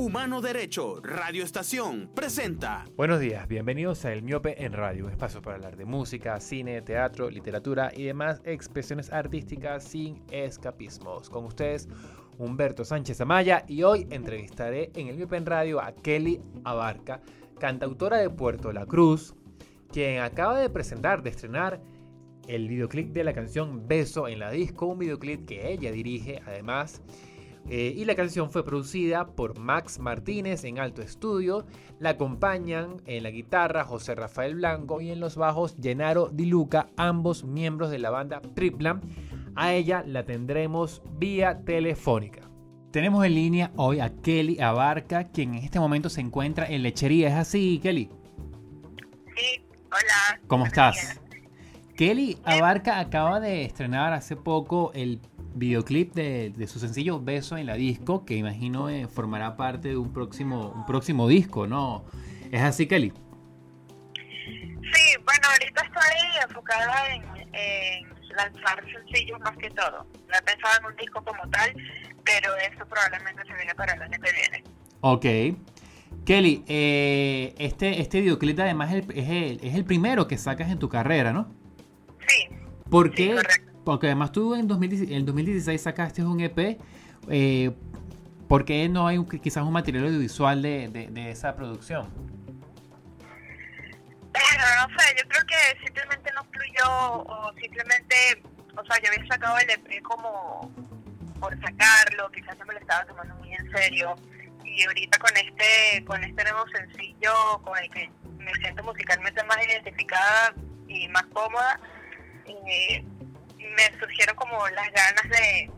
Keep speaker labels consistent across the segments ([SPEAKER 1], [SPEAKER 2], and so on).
[SPEAKER 1] Humano Derecho, Radio Estación, presenta.
[SPEAKER 2] Buenos días, bienvenidos a El Miope en Radio, espacio para hablar de música, cine, teatro, literatura y demás expresiones artísticas sin escapismos. Con ustedes, Humberto Sánchez Amaya, y hoy entrevistaré en El Miope en Radio a Kelly Abarca, cantautora de Puerto La Cruz, quien acaba de presentar, de estrenar el videoclip de la canción Beso en la disco, un videoclip que ella dirige además. Eh, y la canción fue producida por Max Martínez en Alto Estudio. La acompañan en la guitarra José Rafael Blanco y en los bajos Gennaro Di Luca, ambos miembros de la banda Triplan. A ella la tendremos vía telefónica. Tenemos en línea hoy a Kelly Abarca, quien en este momento se encuentra en lechería. ¿Es así, Kelly?
[SPEAKER 3] Sí, hola.
[SPEAKER 2] ¿Cómo estás? Kelly Abarca acaba de estrenar hace poco el videoclip de, su sencillo Beso en la disco, que imagino eh, formará parte de un próximo, un próximo disco, ¿no? ¿Es así, Kelly?
[SPEAKER 3] Sí, bueno, ahorita estoy enfocada en, lanzar sencillos más que todo. No he pensado en un disco como tal, pero eso probablemente se viene para el año que viene.
[SPEAKER 2] Ok. Kelly, eh, este, este videoclip además es el, es, el, primero que sacas en tu carrera, ¿no?
[SPEAKER 3] Sí.
[SPEAKER 2] ¿Por qué? Porque además tú en, 2016, 2016 sacaste un EP. Eh, ¿Por qué no hay quizás un material audiovisual de, de, esa producción?
[SPEAKER 3] Bueno, no sé, yo creo que simplemente no fluyó o simplemente, o sea, yo había sacado el EP como por sacarlo, quizás no me lo estaba tomando muy en serio y ahorita con este con este nuevo sencillo con el que me siento musicalmente más identificada y más cómoda, eh, me surgieron como las ganas de,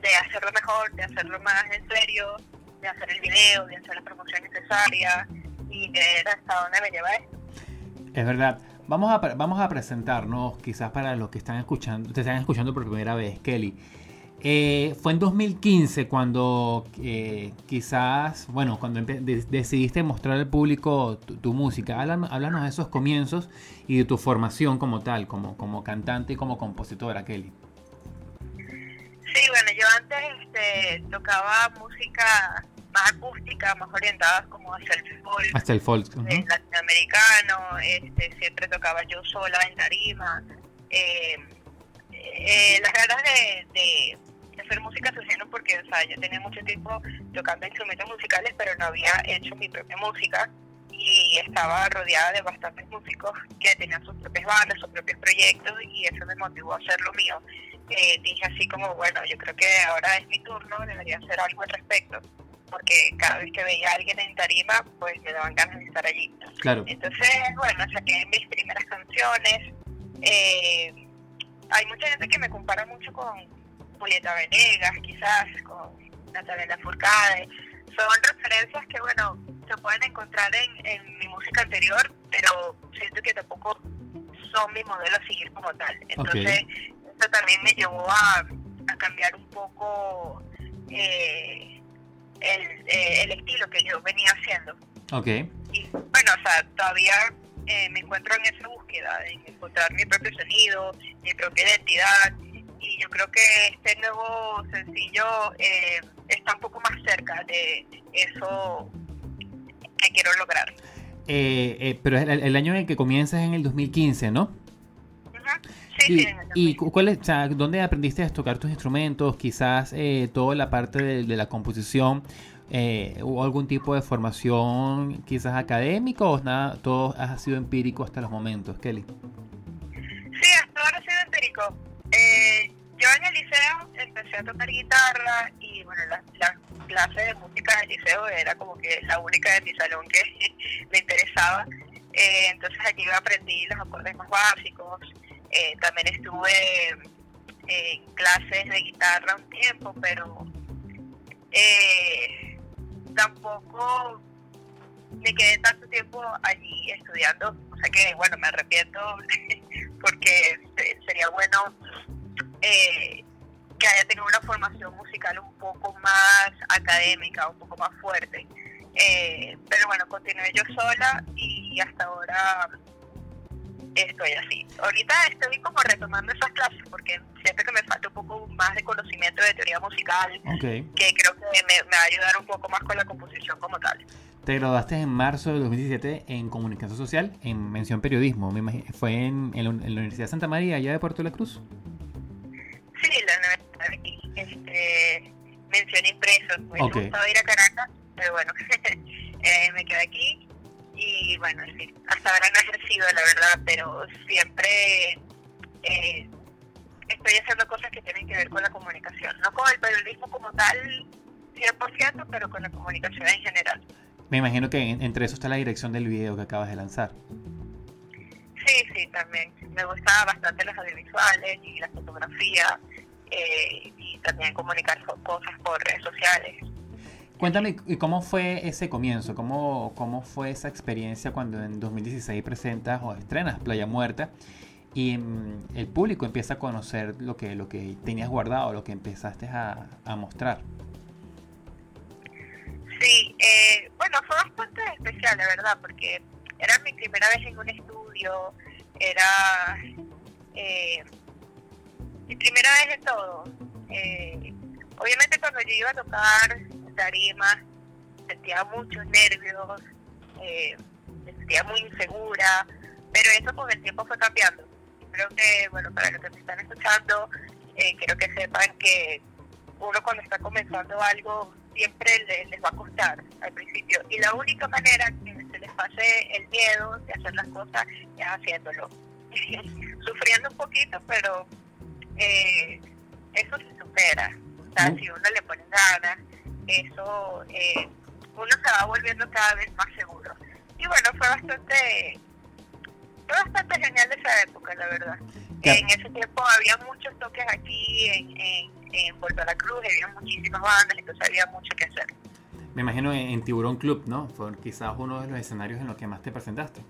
[SPEAKER 3] de hacerlo mejor, de hacerlo más en serio, de hacer el video, de hacer la promoción necesaria y ver hasta dónde me lleva esto.
[SPEAKER 2] Es verdad. Vamos a, vamos a presentarnos, quizás para los que están escuchando, te están escuchando por primera vez, Kelly. Eh, fue en 2015 cuando eh, quizás, bueno, cuando decidiste mostrar al público tu, música. Háblanos, de esos comienzos y de tu formación como tal, como, como cantante y como compositora, Kelly.
[SPEAKER 3] Sí, bueno, yo antes este, tocaba música más acústica, más orientada como hacia el folk.
[SPEAKER 2] Hasta el folk.
[SPEAKER 3] Latinoamericano, este, siempre tocaba yo sola en tarima. Eh, eh, las ganas de, hacer música surgieron porque, o sea, yo tenía mucho tiempo tocando instrumentos musicales, pero no había hecho mi propia música y estaba rodeada de bastantes músicos que tenían sus propias bandas, sus propios proyectos y eso me motivó a hacer lo mío. Eh, dije así como, bueno, yo creo que ahora es mi turno, debería hacer algo al respecto, porque cada vez que veía a alguien en tarima, pues me daban ganas de estar allí.
[SPEAKER 2] Claro.
[SPEAKER 3] Entonces, bueno, saqué mis primeras canciones. Eh, hay mucha gente que me compara mucho con Julieta Venegas, quizás, con Natalia Lafourcade. Son referencias que, bueno, se pueden encontrar en, en mi música anterior, pero siento que tampoco son mi modelo a seguir como tal. Entonces, eso también me llevó a, a cambiar un poco eh, el, eh, el estilo que yo venía haciendo.
[SPEAKER 2] Ok.
[SPEAKER 3] Y bueno, o sea, todavía eh, me encuentro en esa búsqueda, en encontrar mi propio sonido, mi propia identidad. Y yo creo que este nuevo sencillo eh, está un poco más cerca de eso que quiero lograr.
[SPEAKER 2] Eh, pero el, el, año en el que comienzas es en el 2015, ¿no?
[SPEAKER 3] Sí, sí,
[SPEAKER 2] ¿Y cuál es, dónde aprendiste a tocar tus instrumentos? Quizás toda la parte de la composición eh, ¿Hubo algún tipo de formación quizás académica o nada, todo ha sido empírico hasta los momentos, Kelly?
[SPEAKER 3] Sí, hasta ahora ha sido empírico. Eh, yo en el liceo empecé a tocar guitarra y bueno, la, la clase de música del liceo era como que la única de mi salón que me interesaba. Eh, entonces allí aprendí los acordes más básicos. Eh, también estuve en clases de guitarra un tiempo, pero eh, tampoco me quedé tanto tiempo allí estudiando, o sea que bueno, me arrepiento porque sería bueno eh, que haya tenido una formación musical un poco más académica, un poco más fuerte. Eh, pero bueno, continué yo sola y hasta ahora estoy así. Ahorita estoy como retomando esas clases porque me falta un poco más de conocimiento de teoría musical, que creo que me, me va a ayudar un poco más con la composición como tal.
[SPEAKER 2] Te graduaste en marzo de 2017 en Comunicación Social, en mención periodismo. Me imagino, fue en, en la en la Universidad de Santa María, allá de Puerto de la Cruz.
[SPEAKER 3] Sí, la universidad de aquí, este, mención impreso. Me
[SPEAKER 2] Ok.
[SPEAKER 3] hubiese gustado ir a Caracas, pero bueno, eh, me quedé aquí y bueno, sí, hasta ahora no he ejercido, la verdad, pero siempre eh, estoy haciendo cosas que tienen que ver con la comunicación, no con el periodismo como tal, 100%, pero con la comunicación en general.
[SPEAKER 2] Me imagino que en- entre eso está la dirección del video que acabas de lanzar.
[SPEAKER 3] Sí, sí, también. Me gustaba bastante las audiovisuales y la fotografía eh, y también comunicar co- cosas por redes sociales.
[SPEAKER 2] Cuéntame, ¿y cómo fue ese comienzo? ¿Cómo, ¿Cómo fue esa experiencia cuando en 2016 presentas o estrenas Playa Muerta y mm, el público empieza a conocer lo que, lo que tenías guardado, lo que empezaste a, a mostrar?
[SPEAKER 3] Sí, eh, bueno, fue bastante especial, la verdad, porque era mi primera vez en un estudio, era eh, mi primera vez en todo. Eh, obviamente cuando yo iba a tocar tarima, sentía muchos nervios, eh, me sentía muy insegura, pero eso con el tiempo fue cambiando. Creo que, bueno, para los que me están escuchando, eh, quiero que sepan que uno cuando está comenzando algo siempre le- les va a costar al principio. Y la única manera que se les pase el miedo de hacer las cosas es haciéndolo. Sufriendo un poquito pero eh, eso se supera. O sea, si uno le pone ganas eso eh, uno se va volviendo cada vez más seguro. Y bueno fue bastante fue bastante genial esa época la verdad en ese tiempo había muchos toques aquí en, en, en Puerto La Cruz, había muchísimas bandas, entonces había mucho que hacer.
[SPEAKER 2] Me imagino en, en Tiburón Club, ¿no? Fue quizás uno de los escenarios en los que más te presentaste.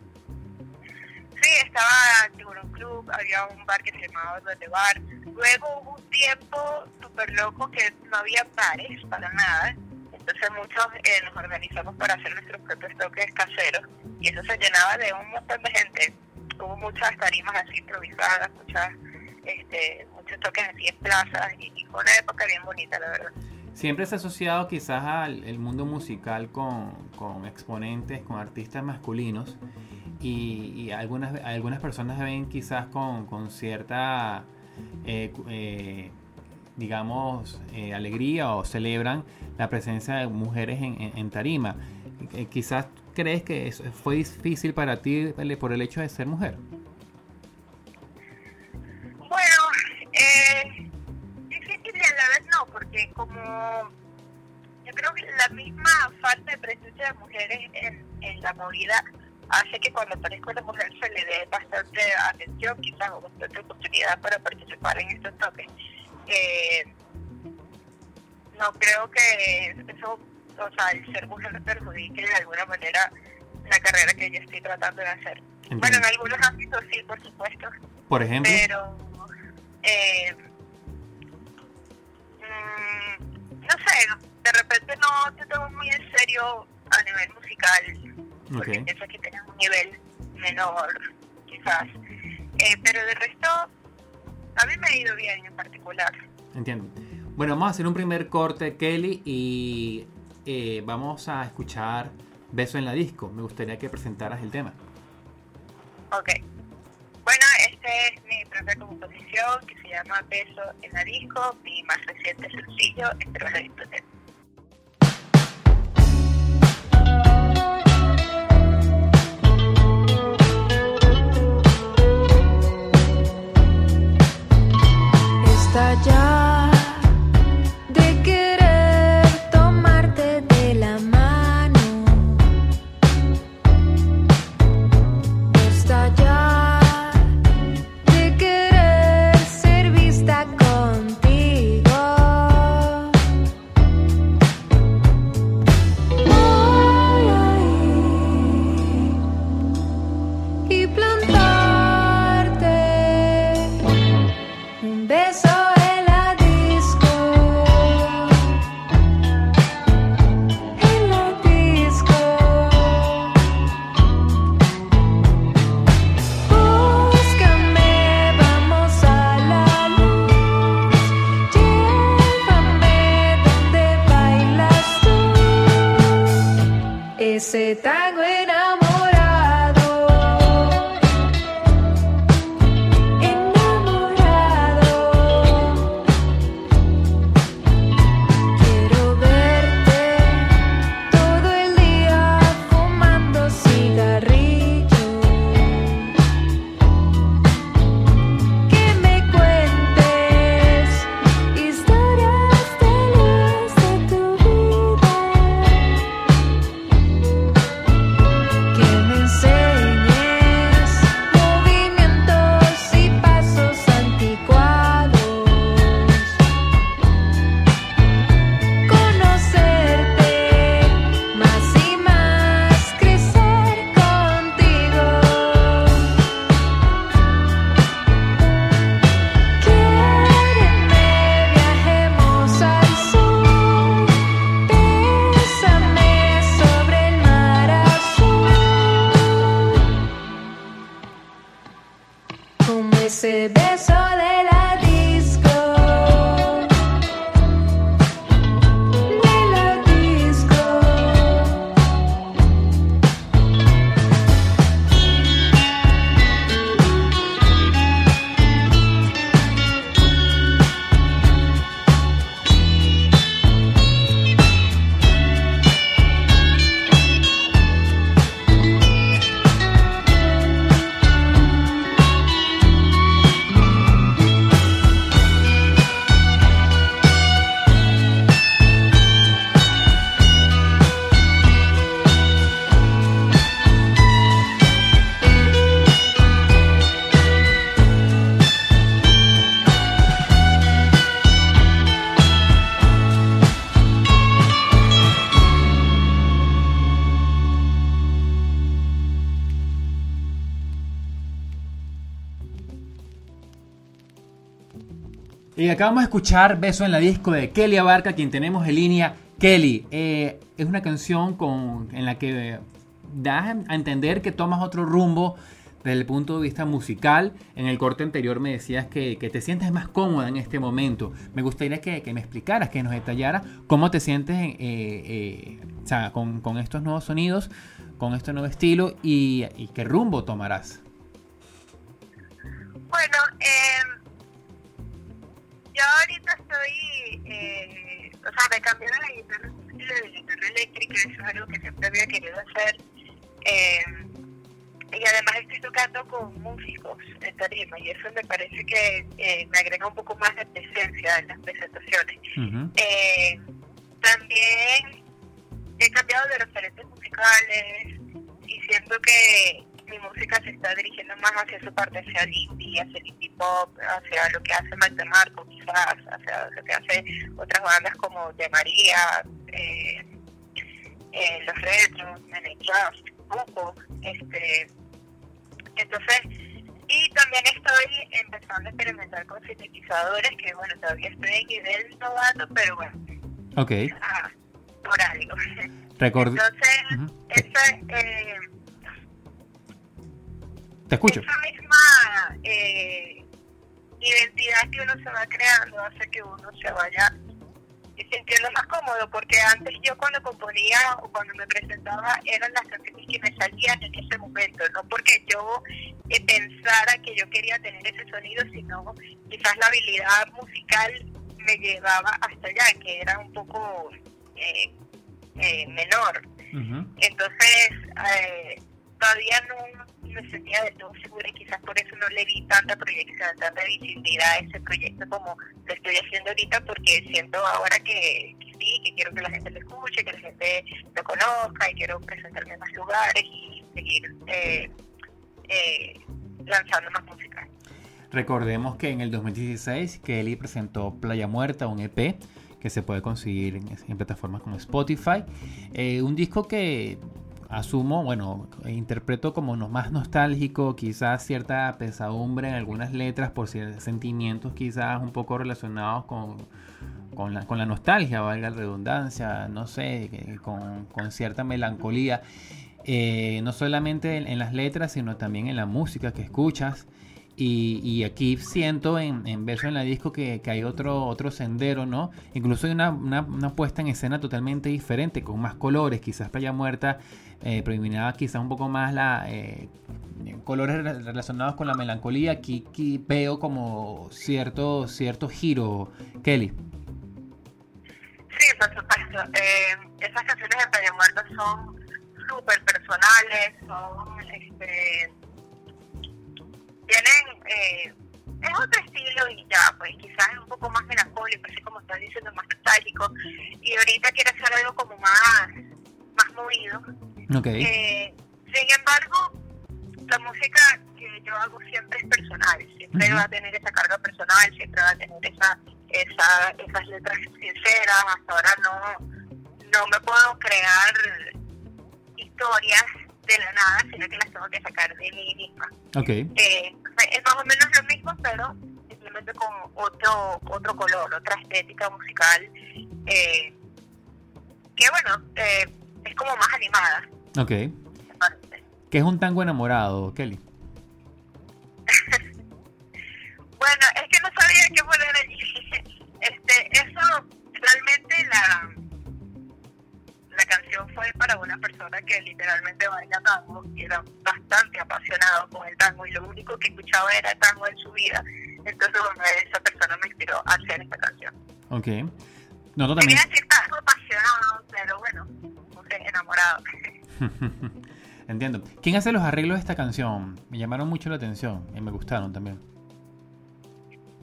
[SPEAKER 3] Sí, estaba Tiburón Club, había un bar que se llamaba Duende Bar. Luego hubo un tiempo súper loco que no había bares para nada. Entonces muchos eh, nos organizamos para hacer nuestros propios toques caseros y eso se llenaba de un montón de gente. Hubo muchas tarimas así improvisadas, muchas, este, muchos toques así en plazas y, fue una época bien bonita, la verdad.
[SPEAKER 2] Siempre se ha asociado quizás al mundo musical con, con exponentes, con artistas masculinos y, algunas, algunas personas ven quizás con, con cierta, eh, eh, digamos, eh, alegría o celebran la presencia de mujeres en, en- en tarima. Eh, quizás crees que eso fue difícil para ti por el hecho de ser mujer.
[SPEAKER 3] Bueno, eh, difícil y a la vez no, porque como yo creo que la misma falta de presencia de mujeres en, en la movida hace que cuando aparezca una mujer se le dé bastante atención, quizás o bastante oportunidad para participar en estos toques. Eh, no creo que eso, o sea, el ser mujer perjudique de alguna manera la carrera que yo estoy tratando de hacer. Bueno, en algunos ámbitos sí, por supuesto,
[SPEAKER 2] Por ejemplo,
[SPEAKER 3] pero eh, mm, no sé, de repente no te tomo muy en serio a nivel musical, porque pienso que tienes un nivel menor, quizás. Eh, pero de resto, a mí me ha ido bien en particular.
[SPEAKER 2] Entiendo. Bueno, vamos a hacer un primer corte, Kelly, y eh, vamos a escuchar Beso en la Disco. Me gustaría que presentaras el tema.
[SPEAKER 3] Ok. Bueno, este es mi propia composición que se llama Beso en la disco, mi más reciente sencillo, espero lo disfruten.
[SPEAKER 4] Estallar de
[SPEAKER 2] acabamos de escuchar Beso en la disco de Kelly Abarca, quien tenemos en línea. Kelly, eh, es una canción con, en la que eh, das a entender que tomas otro rumbo desde el punto de vista musical. En el corte anterior me decías que, que te sientes más cómoda en este momento. Me gustaría que, que me explicaras, que nos detallaras cómo te sientes eh, eh, con, con estos nuevos sonidos, con este nuevo estilo y, y qué rumbo tomarás.
[SPEAKER 3] Bueno, eh, yo ahorita estoy, eh, o sea, me cambié de la guitarra de la guitarra eléctrica, eso es algo que siempre había querido hacer. Eh, y además estoy tocando con músicos en tarima y eso me parece que eh, me agrega un poco más de presencia en las presentaciones. Eh, también he cambiado de referentes musicales y siento que mi música se está dirigiendo más hacia su parte, hacia el indie, hacia el indie pop, hacia lo que hace Maite Marco quizás, hacia lo que hace otras bandas como De María, eh, eh, Los Retros, Jazz, Buco, este, entonces, y también estoy empezando a experimentar con sintetizadores, que bueno, todavía estoy en nivel novato, pero bueno,
[SPEAKER 2] Ok,
[SPEAKER 3] ah, por algo.
[SPEAKER 2] record...
[SPEAKER 3] Entonces,
[SPEAKER 2] Ujú.
[SPEAKER 3] esa, eh,
[SPEAKER 2] te escucho.
[SPEAKER 3] esa misma eh, identidad que uno se va creando hace que uno se vaya sintiendo más cómodo, porque antes yo cuando componía o cuando me presentaba eran las canciones que me salían en ese momento, no porque yo eh, pensara que yo quería tener ese sonido, sino quizás la habilidad musical me llevaba hasta allá, que era un poco eh, eh, menor.
[SPEAKER 2] Ujú.
[SPEAKER 3] Entonces, eh, todavía no me sentía del todo segura y quizás por eso no le di tanta proyección, tanta visibilidad a ese proyecto como lo estoy haciendo ahorita, porque siento ahora que, que sí, que quiero que la gente lo escuche, que la gente lo conozca y quiero presentarme en más lugares y seguir eh, eh, lanzando más música.
[SPEAKER 2] Recordemos que en el 2016 Kelly presentó Playa Muerta, un EP que se puede conseguir en, en plataformas como Spotify. Eh, un disco que asumo, bueno, interpreto como más nostálgico, quizás cierta pesadumbre en algunas letras por ciertos sentimientos quizás un poco relacionados con, con, la, con la nostalgia, valga la redundancia, no sé, con, con cierta melancolía. Eh, no solamente en, las letras, sino también en la música que escuchas. Y, y aquí siento en, en Verso en la Disco que, que hay otro, otro sendero, ¿no? Incluso hay una, una, una puesta en escena totalmente diferente, con más colores. Quizás Playa Muerta eh, predominaba quizás un poco más la eh, colores re- relacionados con la melancolía. Aquí, aquí veo como cierto, cierto giro, Kelly.
[SPEAKER 3] Sí, por supuesto. Eh, esas canciones de Playa Muerta son súper personales, son, este, tienen, eh, es otro estilo y ya, pues quizás es un poco más melancólico, así como estás diciendo, más nostálgico, y ahorita quiere hacer algo como más, más movido. Eh, sin embargo, la música que yo hago siempre es personal, siempre va a tener esa carga personal, siempre va a tener esa, esa, esas letras sinceras. Hasta ahora no, no me puedo crear historias de la nada, sino que las tengo que sacar de mí misma. Eh, es más o menos lo mismo, pero simplemente con otro otro color, otra estética musical, eh, que bueno, eh, es como más animada,
[SPEAKER 2] Ok. ¿Qué es un tango enamorado, Kelly?
[SPEAKER 3] Bueno, es que no sabía qué poner allí. Este, eso realmente la la canción fue para una persona que literalmente baila tango y era bastante apasionado con el tango y lo único que escuchaba era tango en su vida. Entonces, bueno, esa persona me inspiró a hacer esta canción.
[SPEAKER 2] Ok. Nosotros también.
[SPEAKER 3] Quería decir tango apasionado, pero bueno, enamorado.
[SPEAKER 2] Entiendo. ¿Quién hace los arreglos de esta canción? Me llamaron mucho la atención y me gustaron también.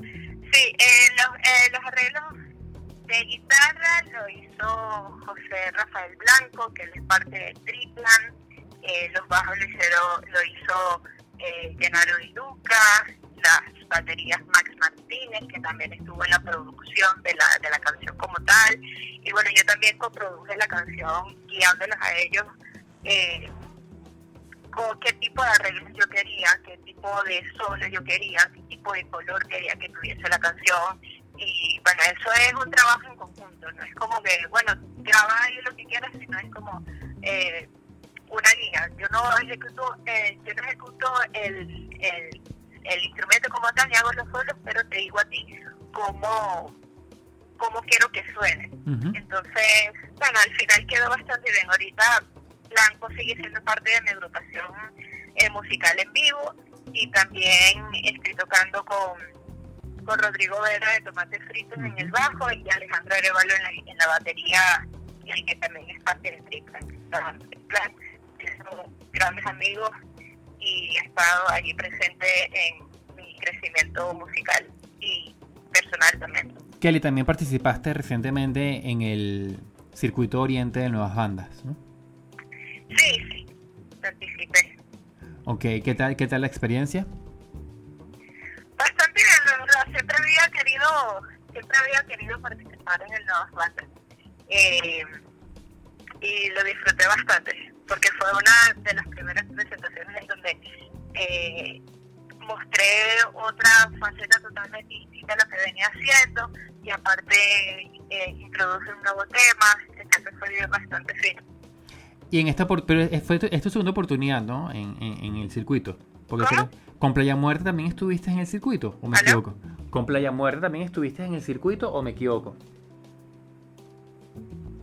[SPEAKER 3] Sí, eh, los, eh, los arreglos de guitarra lo hizo José Rafael Blanco, que él es parte de Triplan. Eh, los bajos lo, hicieron, lo hizo eh, Genaro Di Luca. Las baterías Max Martínez, que también estuvo en la producción de la, de la canción como tal. Y bueno, yo también coproduje la canción guiándolos a ellos. Eh, con qué tipo de arreglos yo quería, qué tipo de solo yo quería, qué tipo de color quería que tuviese la canción. Y bueno, eso es un trabajo en conjunto, no es como que, bueno, graba ahí lo que quieras, sino es como eh, una guía. Yo no ejecuto, eh, yo no ejecuto el, el, el instrumento como tal, ni hago los solos, pero te digo a ti cómo, cómo quiero que suene. Entonces, bueno, al final quedó bastante bien. Ahorita Blanco sigue siendo parte de mi agrupación eh, musical en vivo y también estoy tocando con, con Rodrigo Vera de Tomates Fritos en el bajo y Alejandro Arevalo en la, en la batería, y que también es parte del Triplan. Grandes amigos y he estado allí presente en mi crecimiento musical y personal también.
[SPEAKER 2] Kelly, también participaste recientemente en el circuito oriente de nuevas bandas, ¿no?
[SPEAKER 3] Sí, sí, participé.
[SPEAKER 2] Ok, ¿qué tal, qué tal la experiencia?
[SPEAKER 3] Bastante bien, la verdad. Siempre había querido, siempre había querido participar en el Nuevas Bandas. Eh, y lo disfruté bastante, porque fue una de las primeras presentaciones en donde eh, mostré otra faceta totalmente distinta a lo que venía haciendo y aparte eh, introduje un nuevo tema, entonces fue bastante fino.
[SPEAKER 2] Y en esta pero fue tu, es tu segunda oportunidad, ¿no? En, en- en el circuito. Porque con Playa Muerta también estuviste en el circuito, ¿o me
[SPEAKER 3] ¿Aló?
[SPEAKER 2] equivoco? Con Playa Muerta también estuviste en el circuito, ¿o me equivoco?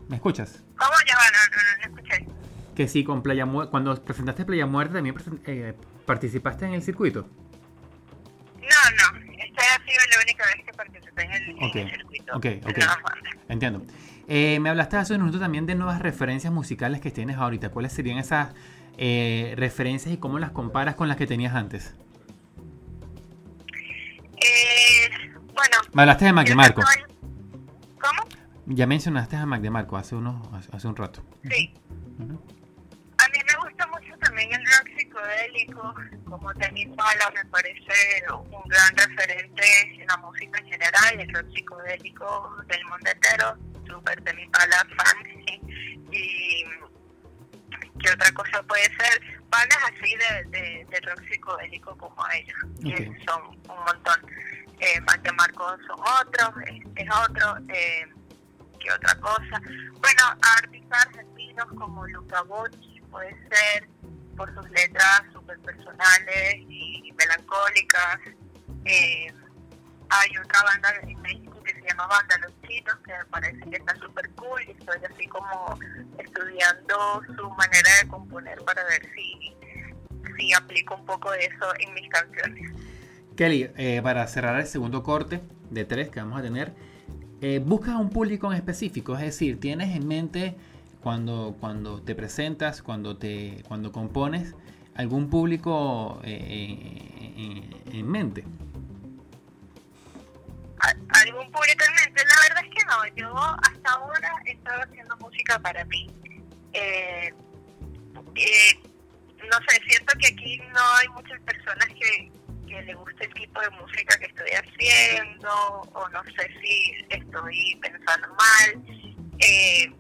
[SPEAKER 2] ¿Me escuchas?
[SPEAKER 3] ¿Cómo? Ya va, no, no, no, no escuché.
[SPEAKER 2] Que sí, con Playa Muerta, cuando presentaste Playa Muerta también eh, participaste en el circuito.
[SPEAKER 3] No, no, esta ha sido la única vez que participé en el, en
[SPEAKER 2] Ok,
[SPEAKER 3] el circuito
[SPEAKER 2] ok, ok. Entiendo. Eh, me hablaste hace un minuto también de nuevas referencias musicales que tienes ahorita. ¿Cuáles serían esas eh, referencias y cómo las comparas con las que tenías antes?
[SPEAKER 3] Eh, bueno.
[SPEAKER 2] Me hablaste de Mac
[SPEAKER 3] yo
[SPEAKER 2] DeMarco.
[SPEAKER 3] estoy- ¿Cómo?
[SPEAKER 2] Ya mencionaste a Mac DeMarco hace, unos, hace- un rato.
[SPEAKER 3] Sí. A mí me gusta mucho también el rock psicodélico, como Temi Pala me parece un gran referente en la música en general, el rock psicodélico del mundo entero, súper Temi Pala fan. Y qué otra cosa puede ser, bandas así de, de, de rock psicodélico como ellos, que son un montón. Eh, DeMarco son otros, es, es otro. Eh, ¿Qué otra cosa? Bueno, artistas argentinos como Luca Bocci puede ser, por sus letras súper personales y melancólicas. Eh, hay otra banda en México que se llama Banda Los Chinos, que me parece que está súper cool y estoy así como estudiando su manera de componer para ver si, si aplico un poco de eso en mis canciones.
[SPEAKER 2] Kelly, eh, para cerrar el segundo corte de tres que vamos a tener, eh, ¿buscas un público en específico? Es decir, ¿tienes en mente cuando, cuando te presentas, cuando, te, cuando compones, algún público eh, en mente?
[SPEAKER 3] Algún público en mente. La verdad es que no, yo hasta ahora he estado haciendo música para mí. Eh, eh, no sé, siento que aquí no hay muchas personas que, que le guste el tipo de música que estoy haciendo, o no sé si estoy pensando mal. Eh,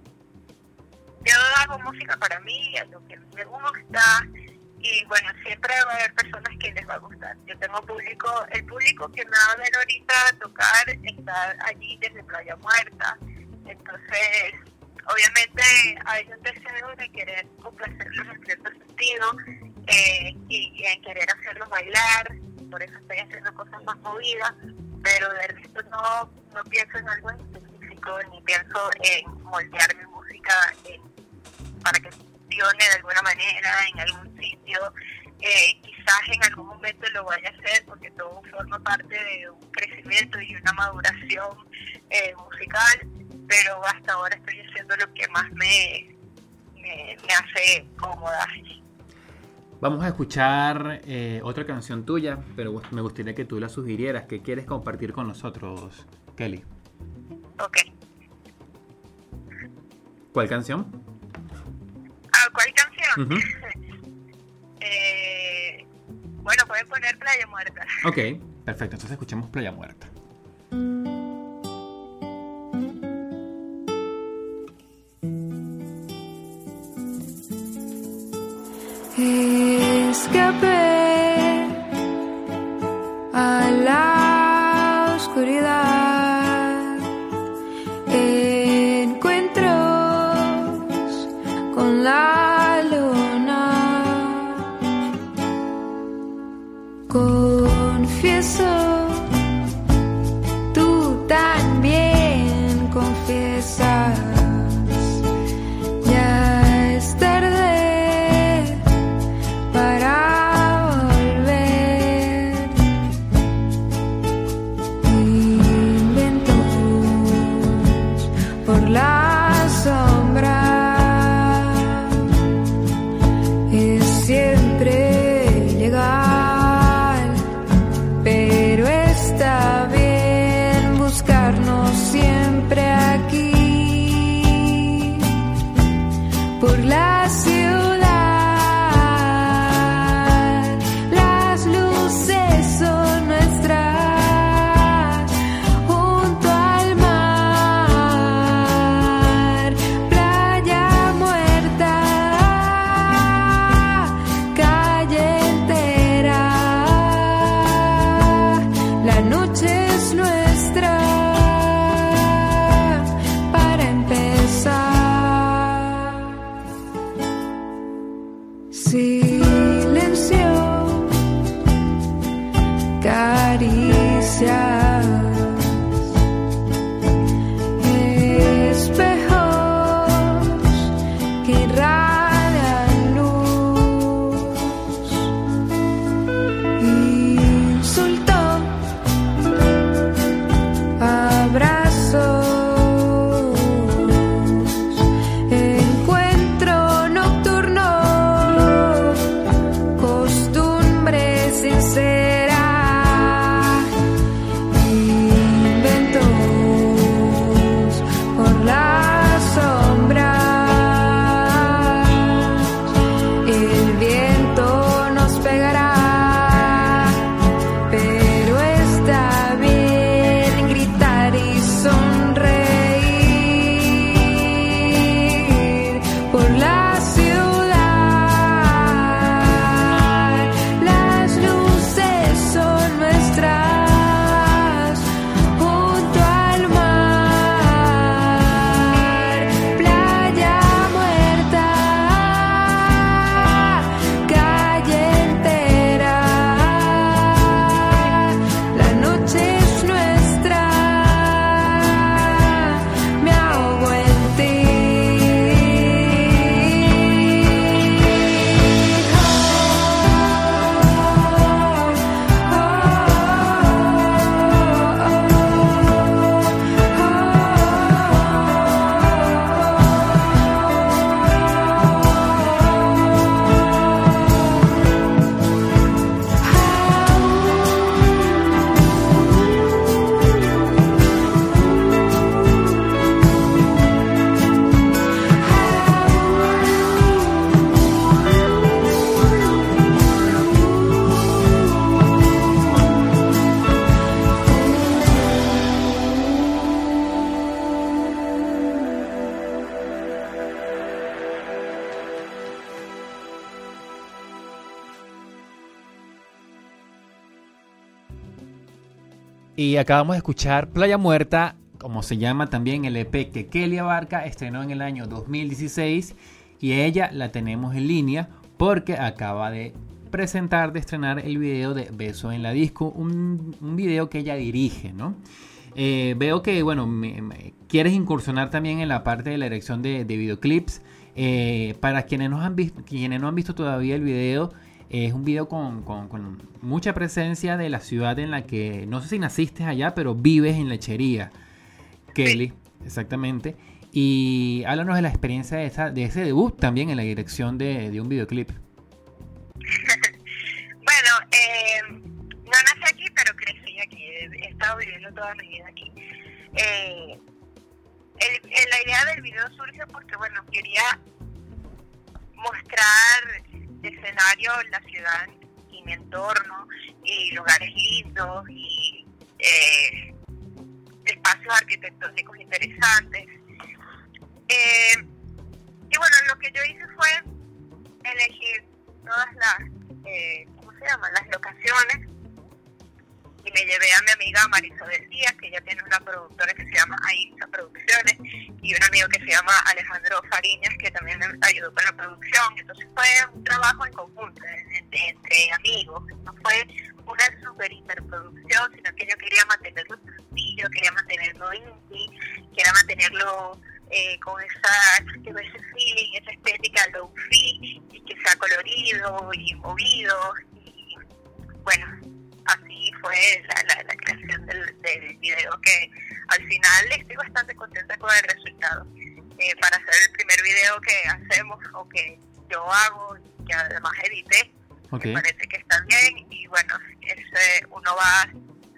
[SPEAKER 3] yo hago música para mí, a lo que me gusta, y bueno, siempre va a haber personas que les va a gustar. Yo tengo público, el público que me va a ver ahorita tocar está allí desde Playa Muerta, entonces obviamente hay un deseo de querer complacerlos en cierto sentido eh, y, en querer hacerlos bailar, por eso estoy haciendo cosas más movidas, pero de resto no, no pienso en algo específico ni pienso en moldear mi música en de alguna manera en algún sitio. Eh, quizás en algún momento lo vaya a hacer porque todo forma parte de un crecimiento y una maduración eh, musical, pero hasta ahora estoy haciendo lo que más me, me, me hace cómoda.
[SPEAKER 2] Vamos a escuchar eh, otra canción tuya, pero me gustaría que tú la sugirieras. ¿Qué quieres compartir con nosotros, Kelly?
[SPEAKER 3] Ok.
[SPEAKER 2] ¿Cuál canción?
[SPEAKER 3] ¿A cuál canción? Eh, bueno, pueden poner Playa Muerta.
[SPEAKER 2] Ok, perfecto. Entonces escuchemos Playa Muerta.
[SPEAKER 4] Escapé
[SPEAKER 2] acabamos de escuchar Playa Muerta, como se llama también el EP que Kelly Abarca estrenó en el año 2016 y ella la tenemos en línea porque acaba de presentar, de estrenar el video de Beso en la Disco, un, video que ella dirige, ¿no? Eh, veo que, bueno, me- quieres incursionar también en la parte de la dirección de, de videoclips. Eh, para quienes no, han visto, quienes no han visto todavía el video, es un video con, con- con mucha presencia de la ciudad en la que, no sé si naciste allá, pero vives en Lechería. Kelly, exactamente. Y háblanos de la experiencia de, esa, de ese debut también en la dirección de, de un videoclip.
[SPEAKER 3] Bueno, eh, no nací aquí, pero crecí aquí. He, estado viviendo toda mi vida aquí. Eh, el- el- la idea del video surge porque, bueno, quería mostrar de escenario la ciudad y mi entorno y lugares lindos y eh, espacios arquitectónicos interesantes. Eh, y bueno, lo que yo hice fue elegir todas las, eh, ¿cómo se llaman? Las locaciones me llevé a mi amiga Marisabel Díaz, que ella tiene una productora que se llama AINSA Producciones, y un amigo que se llama Alejandro Fariñas, que también me ayudó con la producción. Entonces fue un trabajo en conjunto, entre, entre amigos. No fue una super hiperproducción, sino que yo quería mantenerlo sencillo, quería mantenerlo indie, quería mantenerlo eh, con esa, ese feeling, esa estética low-fi, y que sea colorido y movido. Y bueno, así fue la, la, la creación del, del video que al final estoy bastante contenta con el resultado. Eh, para hacer el primer video que hacemos o que yo hago que además edité,
[SPEAKER 2] Ok.
[SPEAKER 3] me parece que está bien y bueno, ese uno va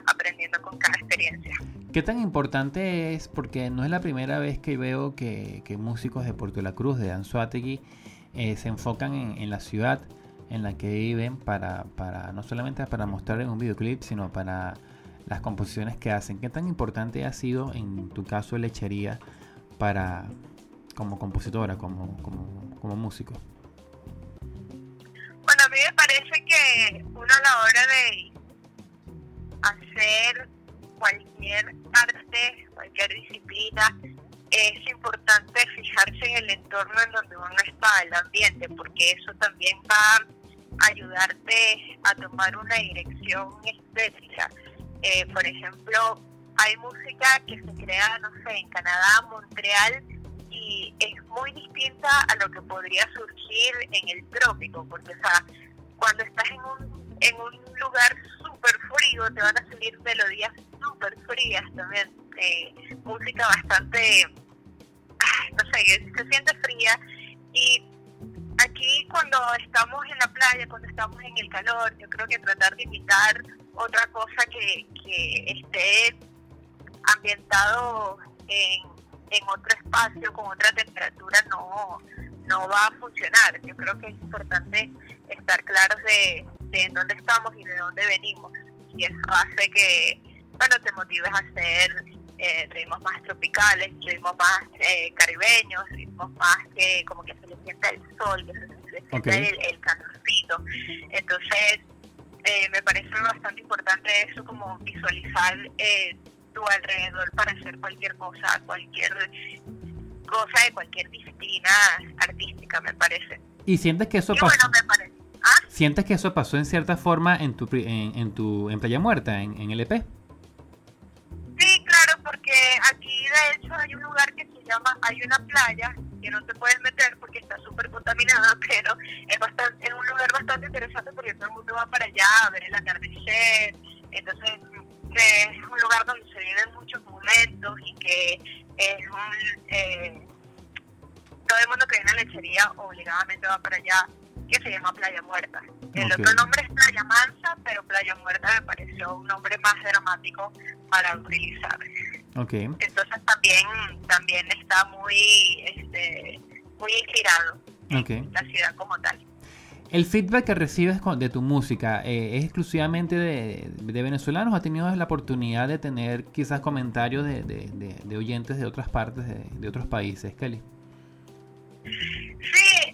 [SPEAKER 3] aprendiendo con cada experiencia.
[SPEAKER 2] ¿Qué tan importante es? Porque no es la primera vez que veo que, que músicos de Puerto La Cruz, de Anzuategui, eh, se enfocan en, en la ciudad en la que viven para, para no solamente para mostrar en un videoclip, sino para las composiciones que hacen. ¿Qué tan importante ha sido en tu caso Lechería para como compositora, como, como, como músico?
[SPEAKER 3] Bueno, a mí me parece que uno a la hora de hacer cualquier arte, cualquier disciplina, es importante fijarse en el entorno en donde uno está, el ambiente, porque eso también va ayudarte a tomar una dirección estética. Eh, por ejemplo, hay música que se crea, no sé, en Canadá, Montreal, y es muy distinta a lo que podría surgir en el trópico, porque, o sea, cuando estás en un, en un lugar súper frío, te van a salir melodías súper frías también, eh, música bastante, ah, no sé, se siente fría, y aquí cuando estamos en la playa, cuando estamos en el calor, yo creo que tratar de imitar otra cosa que, que esté ambientado en, otro espacio, con otra temperatura, no, no va a funcionar. Yo creo que es importante estar claros de, de dónde estamos y de dónde venimos. Y eso hace que, bueno, te motives a hacer eh, ritmos más tropicales, ritmos más eh, caribeños, ritmos más que como que se le sienta el sol, que se le sienta el, el calorcito. Entonces, eh, me parece bastante importante eso, como visualizar eh, tu alrededor para hacer cualquier cosa, cualquier cosa de cualquier disciplina artística, me parece.
[SPEAKER 2] ¿Y sientes que eso
[SPEAKER 3] Y
[SPEAKER 2] pasó?
[SPEAKER 3] bueno, me parece. ¿Ah?
[SPEAKER 2] ¿Sientes que eso pasó en cierta forma en tu en, en tu en Playa Muerta, en, en el
[SPEAKER 3] de hecho hay un lugar que se llama, hay una playa que no te puedes meter porque está súper contaminada, pero es bastante, es un lugar bastante interesante porque todo el mundo va para allá a ver el atardecer, entonces es un lugar donde se viven muchos momentos y que es un, eh, todo el mundo que viene a lechería obligadamente va para allá, que se llama Playa Muerta. El otro nombre es Playa Mansa, pero Playa Muerta me pareció un nombre más dramático para utilizar.
[SPEAKER 2] Ok.
[SPEAKER 3] Entonces también también está muy este muy inspirado
[SPEAKER 2] Ok.
[SPEAKER 3] en la ciudad como tal.
[SPEAKER 2] ¿El feedback que recibes de tu música eh, es exclusivamente de, de venezolanos? ¿O has tenido la oportunidad de tener quizás comentarios de, de- de- de oyentes de otras partes, de, de otros países, Kelly?
[SPEAKER 3] Sí,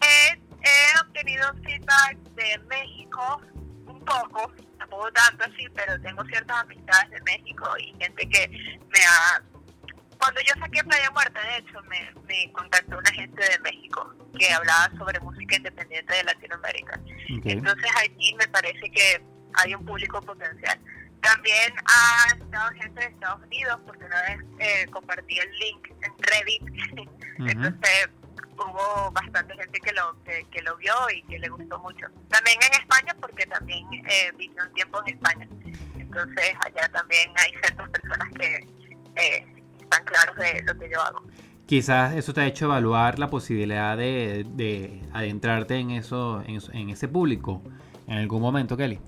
[SPEAKER 3] he, he obtenido feedback de México un poco, tampoco tanto así, pero tengo ciertas amistades de México y gente que me ha... Cuando yo saqué Playa Muerta, de hecho, me, me contactó una gente de México que hablaba sobre música independiente de Latinoamérica.
[SPEAKER 2] Ok.
[SPEAKER 3] Entonces allí me parece que hay un público potencial. También ha estado gente de Estados Unidos, porque una vez eh, compartí el link en Reddit, entonces hubo bastante gente que lo que, que lo vio y que le gustó mucho. También en España, porque también eh, viví un tiempo en España, entonces allá también hay ciertas personas que eh, están claros de lo que yo hago.
[SPEAKER 2] Quizás eso te ha hecho evaluar la posibilidad de, de adentrarte en eso, en, en ese público en algún momento, Kelly.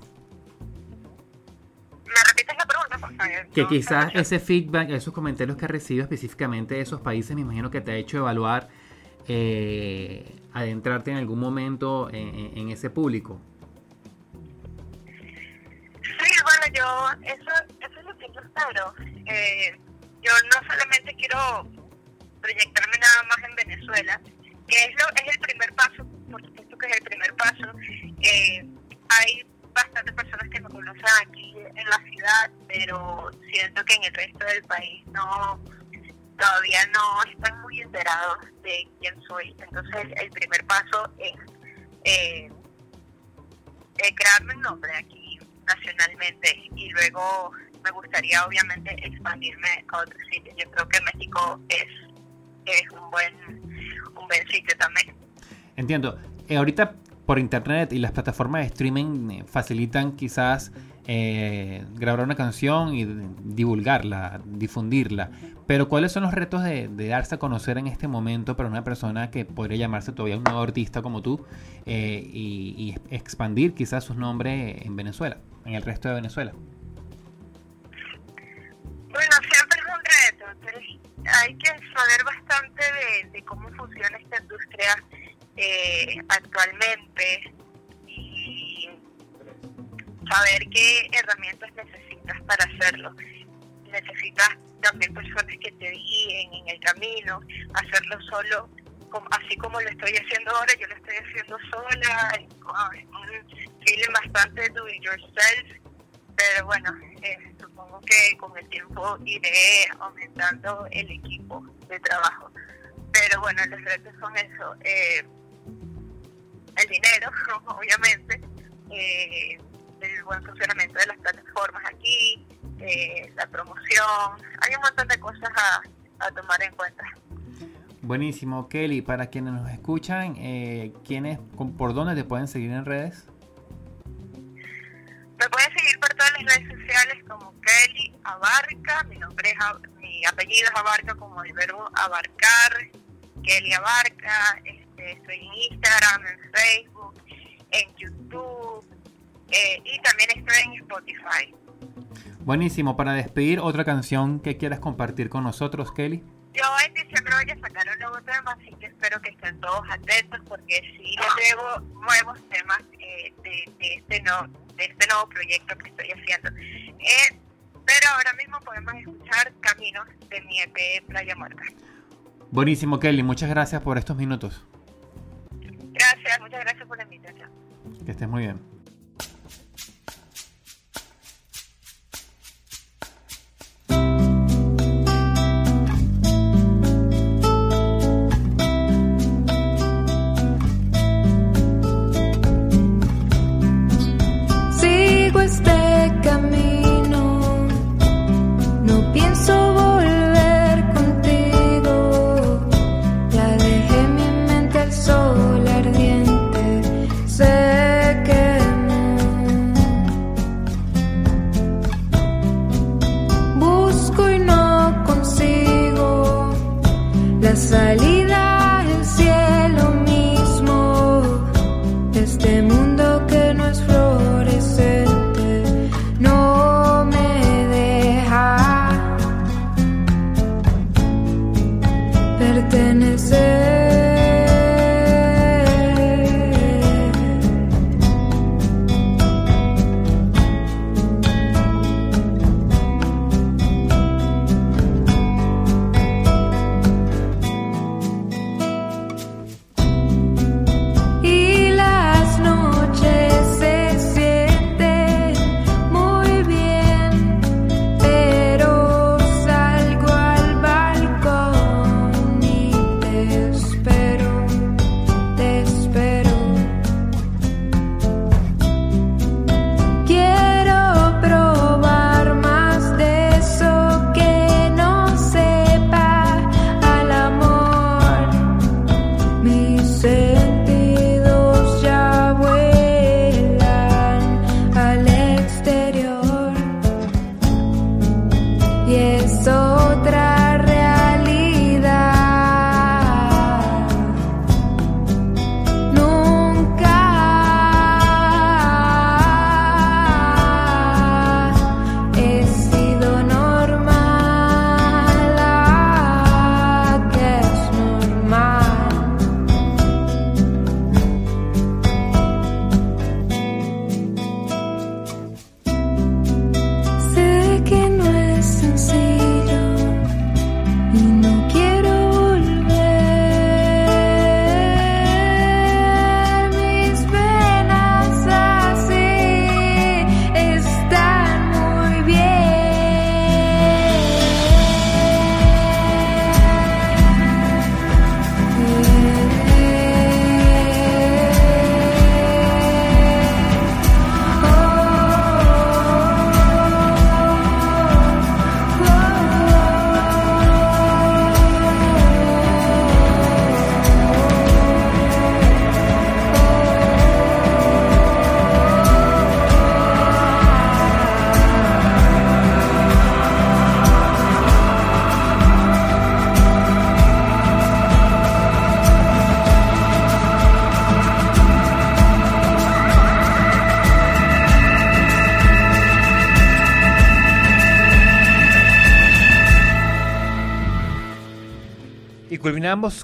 [SPEAKER 3] ¿Me repites la pregunta, por favor?
[SPEAKER 2] Que quizás ese feedback, esos comentarios que has recibido específicamente de esos países, me imagino que te ha hecho evaluar eh, adentrarte en algún momento en, ese público.
[SPEAKER 3] Sí, bueno, yo, eso, eso es lo que yo espero. Eh, yo no solamente quiero proyectarme nada más en Venezuela, que es, lo, es el primer paso, por supuesto que es el primer paso. Eh, hay bastantes personas que me conocen aquí en la ciudad, pero siento que en el resto del país no todavía no están muy enterados de quién soy. Entonces, el primer paso es eh, eh, crearme un nombre aquí nacionalmente y luego me gustaría obviamente expandirme a otros sitios. Yo creo que México es, es un buen un buen sitio también.
[SPEAKER 2] Entiendo. Eh, ahorita por internet y las plataformas de streaming eh, facilitan quizás eh, grabar una canción y divulgarla, difundirla. Pero ¿cuáles son los retos de, darse a conocer en este momento para una persona que podría llamarse todavía un nuevo artista como tú eh, y, expandir quizás su nombre en Venezuela, en el resto de Venezuela?
[SPEAKER 3] Bueno, siempre es un reto. pero hay que saber bastante de, de cómo funciona esta industria eh, actualmente saber qué herramientas necesitas para hacerlo. Necesitas también personas que te guíen en el camino, hacerlo solo, así como lo estoy haciendo ahora, yo lo estoy haciendo sola, un feeling bastante do it yourself, pero bueno, eh, supongo que con el tiempo iré aumentando el equipo de trabajo. Pero bueno, los retos son eso, eh, el dinero, obviamente, eh, el buen funcionamiento de las plataformas aquí, eh, la promoción, hay un montón de cosas a, a tomar en cuenta.
[SPEAKER 2] Buenísimo, Kelly. Para quienes nos escuchan, eh, ¿quiénes, con- ¿por dónde te pueden seguir en redes?
[SPEAKER 3] Me pueden seguir por todas las redes sociales como Kelly Abarca, mi nombre es, mi apellido es Abarca como el verbo abarcar, Kelly Abarca, este, estoy en Instagram, en Facebook, en YouTube eh, y también estoy en Spotify.
[SPEAKER 2] Buenísimo. Para despedir, otra canción que quieras compartir con nosotros, Kelly.
[SPEAKER 3] Yo en diciembre voy a sacar un nuevo tema, así que espero que estén todos atentos porque sí debo nuevos temas eh, de, de este no, de este nuevo proyecto que estoy haciendo. Eh, pero ahora mismo podemos escuchar Caminos de mi EP Playa Muerta.
[SPEAKER 2] Buenísimo, Kelly. Muchas gracias por estos minutos.
[SPEAKER 3] Gracias, muchas gracias por la invitación.
[SPEAKER 2] Que estés muy bien.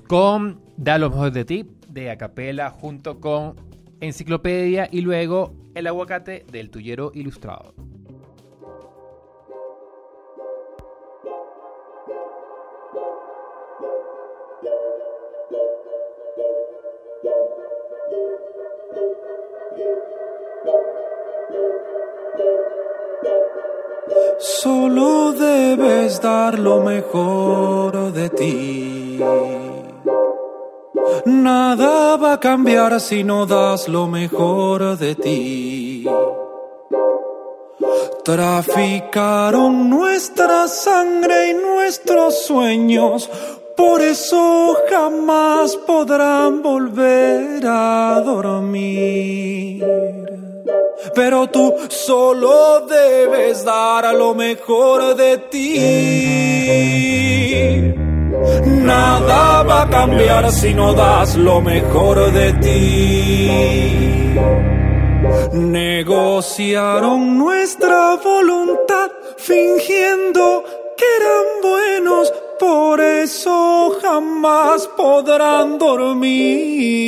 [SPEAKER 2] Con Da lo mejor de ti, de Acapela, junto con Enciclopedia y luego El aguacate del Tuyero Ilustrado.
[SPEAKER 5] Solo debes dar lo mejor de ti. Nada va a cambiar si no das lo mejor de ti. Traficaron nuestra sangre y nuestros sueños, por eso jamás podrán volver a dormir. Pero tú solo debes dar lo mejor de ti. Nada va a cambiar si no das lo mejor de ti. Negociaron nuestra voluntad fingiendo que eran buenos, por eso jamás podrán dormir.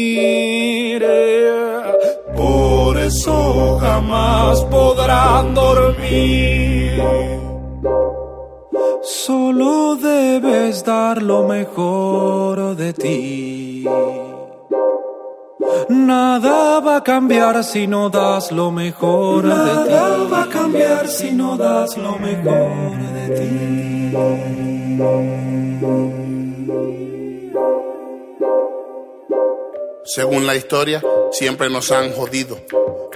[SPEAKER 5] Eso jamás podrán dormir. Solo debes dar lo mejor de ti. Nada va a cambiar si no das lo mejor de ti. Nada va a cambiar si no das lo mejor de ti.
[SPEAKER 6] Según la historia, siempre nos han jodido,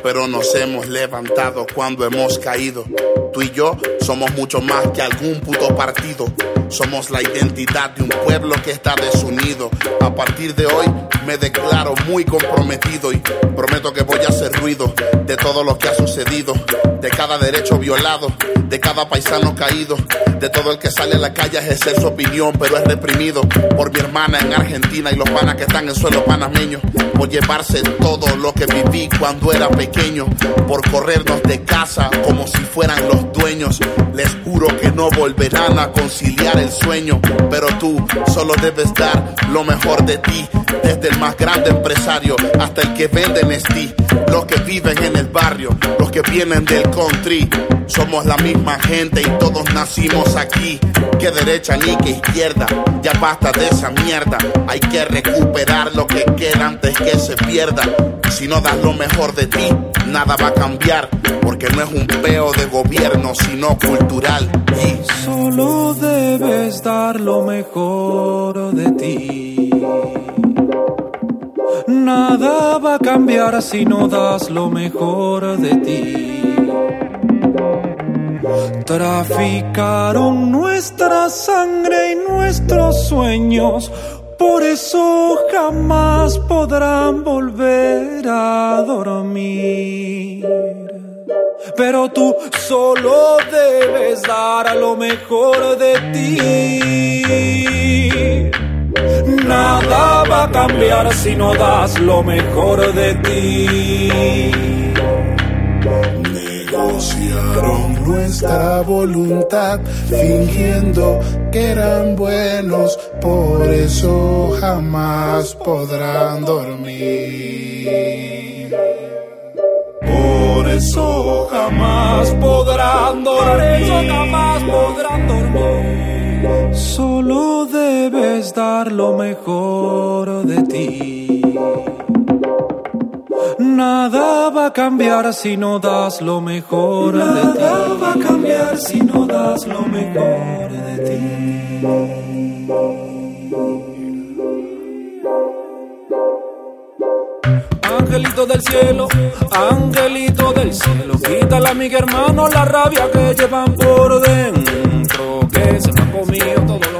[SPEAKER 6] pero nos hemos levantado cuando hemos caído. Tú y yo somos mucho más que algún puto partido. Somos la identidad de un pueblo que está desunido. A partir de hoy me declaro muy comprometido y prometo que voy a hacer ruido de todo lo que ha sucedido, de cada derecho violado, de cada paisano caído, de todo el que sale a la calle a ejercer su opinión, pero es reprimido por mi hermana en Argentina y los panas que están en suelo panameño, por llevarse todo lo que viví cuando era pequeño, por corrernos de casa como si fueran los dueños. Les juro que no volverán a conciliar el sueño, pero tú solo debes dar lo mejor de ti, desde el más grande empresario hasta el que vende Nestí, los que viven en el barrio, los que vienen del country. Somos la misma gente y todos nacimos aquí. Que derecha ni que izquierda, ya basta de esa mierda. Hay que recuperar lo que queda antes que se pierda. Si no das lo mejor de ti, nada va a cambiar. Porque no es un peo de gobierno, sino cultural. Y
[SPEAKER 5] Solo debes dar lo mejor de ti. Nada va a cambiar si no das lo mejor de ti. Traficaron nuestra sangre y nuestros sueños, por eso jamás podrán volver a dormir. Pero tú solo debes dar lo mejor de ti. Nada va a cambiar si no das lo mejor de ti.
[SPEAKER 6] Negociaron nuestra voluntad, fingiendo que eran buenos, por eso jamás podrán dormir.
[SPEAKER 5] Por eso jamás podrán dormir. jamás podrán dormir. Solo debes dar lo mejor de ti. Nada va a cambiar si no das lo mejor de ti. Nada va a cambiar si no das lo mejor de ti. Angelito del cielo, angelito del cielo, quítale a mi hermano la rabia que llevan por dentro, que se me han comido todo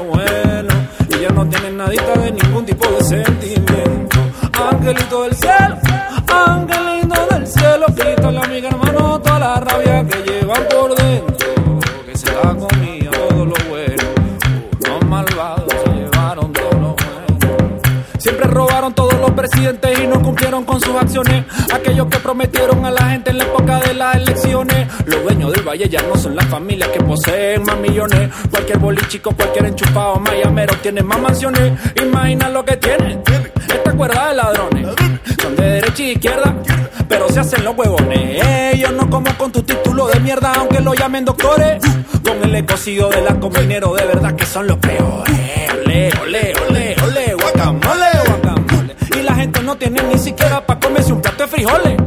[SPEAKER 5] sus acciones. Aquellos que prometieron a la gente en la época de las elecciones. Los dueños del valle ya no son las familias que poseen más millones. Cualquier bolichico, cualquier enchufado, mayamero tiene más mansiones. Imagina lo que tienen. Esta cuerda de ladrones. Son de derecha y izquierda, pero se hacen los huevones. Ellos no como con tu título de mierda, aunque lo llamen doctores. Con el ecocidio de la combinero, de verdad que son los peores. Ole, ole, no tiene ni siquiera para comerse un plato de frijoles.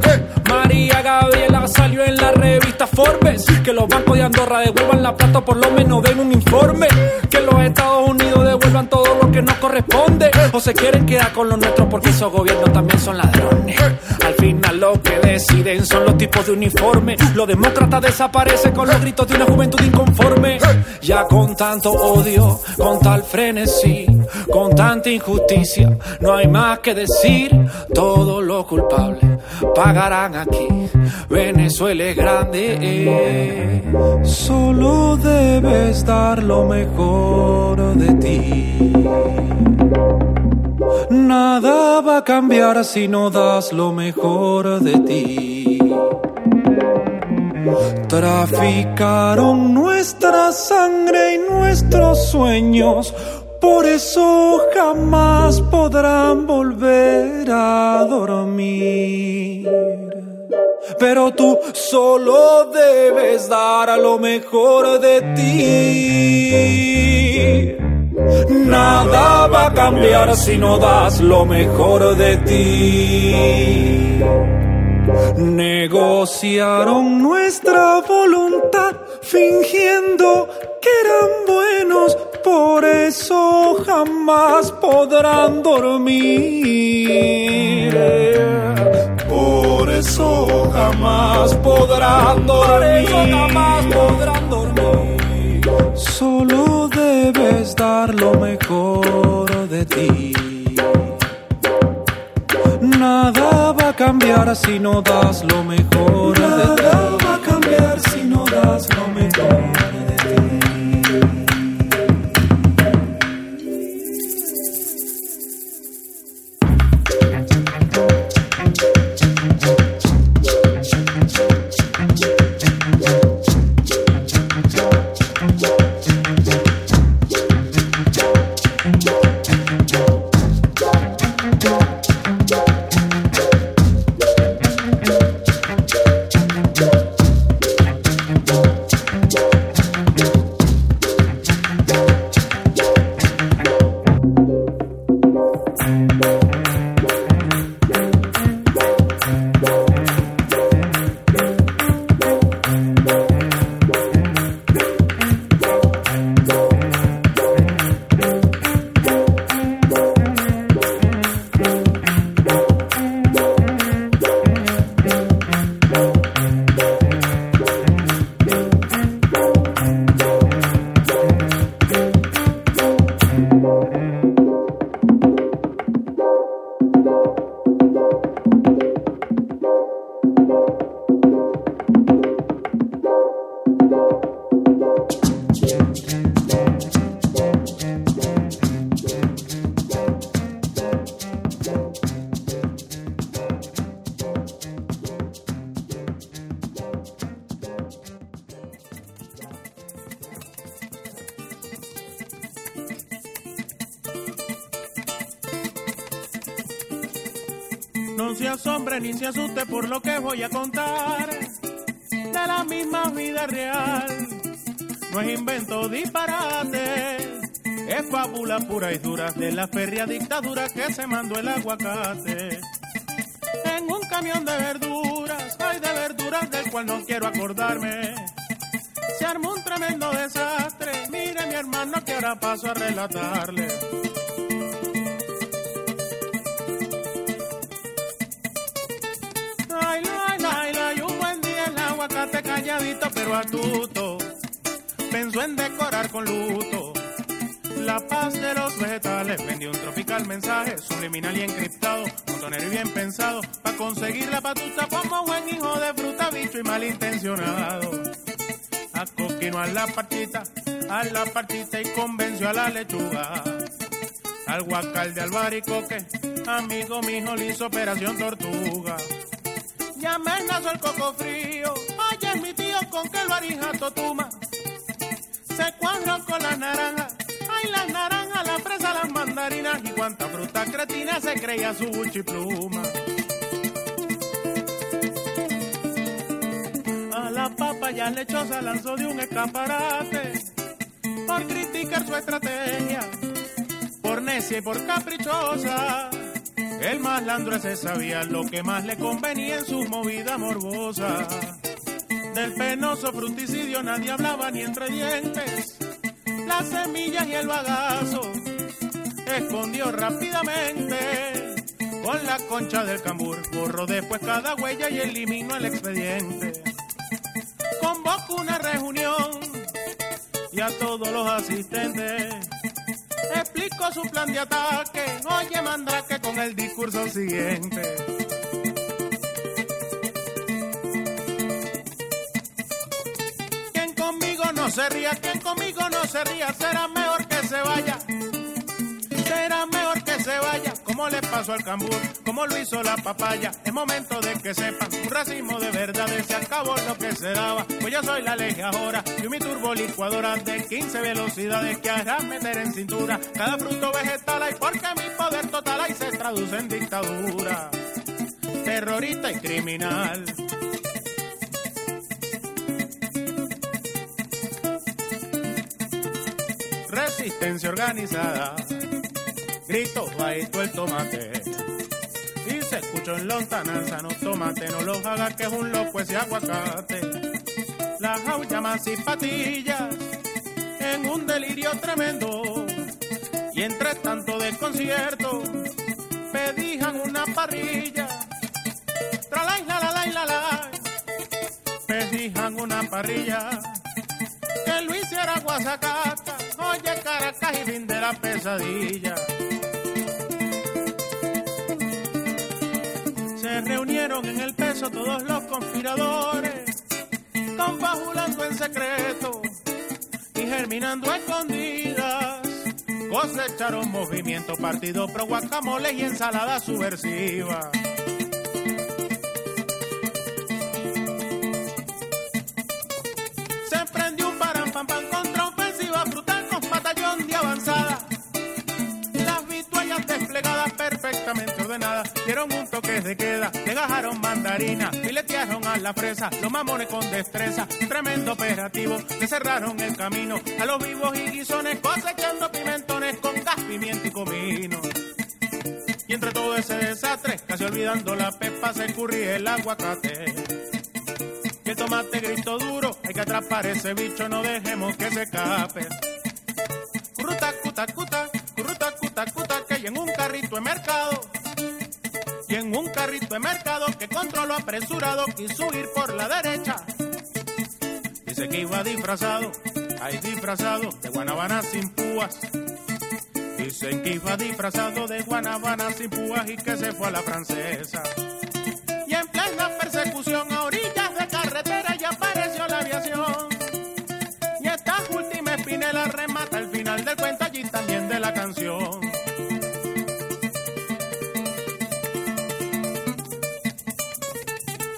[SPEAKER 5] María Gabriela salió en la revista Forbes. Que los bancos de Andorra devuelvan la plata, por lo menos den un informe. Que los Estados Unidos devuelvan todo lo que nos corresponde. O se quieren quedar con lo nuestro porque esos gobiernos también son ladrones. Al final lo deciden son los tipos de uniforme. Los demócratas desaparecen con los gritos de una juventud inconforme. Ya con tanto odio, con tal frenesí, con tanta injusticia, no hay más que decir. Todos los culpables pagarán aquí. Venezuela es grande. eh. Solo debes dar lo mejor de ti. Nada va a cambiar si no das lo mejor de ti. Traficaron nuestra sangre y nuestros sueños, por eso jamás podrán volver a dormir. Pero tú solo debes dar a lo mejor de ti. Nada va a cambiar si no das lo mejor de ti. Negociaron nuestra voluntad fingiendo que eran buenos, por eso jamás podrán dormir. Por eso jamás podrán dormir. jamás podrán dormir. Solo debes dar lo mejor de ti. Nada va a cambiar si no das lo mejor de ti. Nada va a cambiar si no das lo mejor
[SPEAKER 7] dictadura que se mandó el aguacate. En un camión de verduras, hay de verduras del cual no quiero acordarme. Se armó un tremendo desastre. Mire mi hermano que ahora paso a relatarle. Ay, la, la, la, y un buen día el aguacate calladito pero astuto pensó en decorar con luto la paz de los vegetales. Vendió un tropical mensaje subliminal y encriptado, montonero y bien pensado, para conseguir la patuta como buen hijo de fruta, bicho y malintencionado. Acoquinó a la partita, a la partita y convenció a la lechuga. Al guacal de Albaricoque, amigo mío le hizo operación tortuga. Ya amenazó el coco frío, mi tío con que lo arija totuma. Se cuadró con las naranjas, ay las naranjas, la fresa, las mandarinas y cuánta fruta cretina se creía su buchipluma. A la papaya lechosa lanzó de un escaparate por criticar su estrategia, por necia y por caprichosa. El malandro ese sabía lo que más le convenía en su movida morbosa. Del penoso fruticidio nadie hablaba ni entre dientes. Las semillas y el bagazo escondió rápidamente. Con la concha del cambur borró después cada huella y eliminó el expediente. Convocó una reunión y a todos los asistentes explicó su plan de ataque. Oye, Mandrake con el discurso siguiente. No se ría, quien conmigo no se ría, será mejor que se vaya. Será mejor que se vaya, como le pasó al cambur, como lo hizo la papaya. Es momento de que sepan, un racismo de verdad, se acabó lo que se daba. Pues yo soy la ley ahora, y mi turbo licuadora de 15 velocidades que hará meter en cintura. Cada fruto vegetal hay porque mi poder total ahí se traduce en dictadura. Terrorista y criminal. Resistencia organizada grito bajito el tomate. Si se escuchó en lontananza, no tomate, no lo haga que es un loco ese aguacate. Las más y patillas en un delirio tremendo. Y entre tanto desconcierto, pedijan una parrilla. Tralay, la la la la la. Pedijan una parrilla. Que lo hiciera Guasacaca. Oye, Caracas y fin de la pesadilla. Se reunieron en el peso todos los conspiradores, confabulando en secreto y germinando escondidas. Cosecharon movimiento, partido pro guacamole y ensalada subversiva. Avanzada. Las vituallas desplegadas perfectamente ordenadas dieron un toque de queda, dejaron mandarina, filetearon a la fresa, los mamones con destreza, tremendo operativo, le cerraron el camino a los vivos y guisones cosechando pimentones con gas, pimienta y comino. Y entre todo ese desastre, casi olvidando la pepa, se escurría el aguacate. El tomate grito duro, hay que atrapar ese bicho, no dejemos que se escape. Cuta, cuta, cuta, cuta, que hay en un carrito de mercado. Y en un carrito de mercado que controló apresurado quiso ir por la derecha. Dice que iba disfrazado, hay disfrazado de guanabana sin púas. Dicen que iba disfrazado de guanabana sin púas y que se fue a la francesa. Y en plena persecución final del cuento allí también de la canción.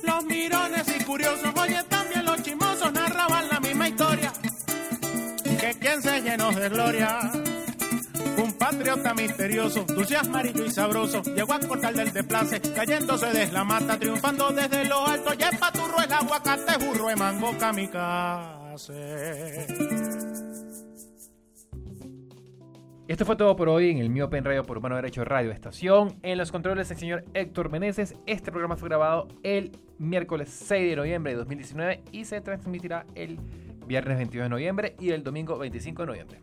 [SPEAKER 7] Los mirones y curiosos, oye también los chimosos narraban la misma historia. Que quien se llenó de gloria. Un patriota misterioso, dulce, amarillo y sabroso, llegó a cortar del desplace, cayéndose de la mata, triunfando desde lo alto, y el paturro, el aguacate, burro, de mango, kamikaze.
[SPEAKER 2] Esto fue todo por hoy en el Miope en Radio por Humano Derecho Radio Estación. En los controles el señor Héctor Meneses. Este programa fue grabado el miércoles 6 de noviembre de 2019 y se transmitirá el viernes 22 de noviembre y el domingo 25 de noviembre.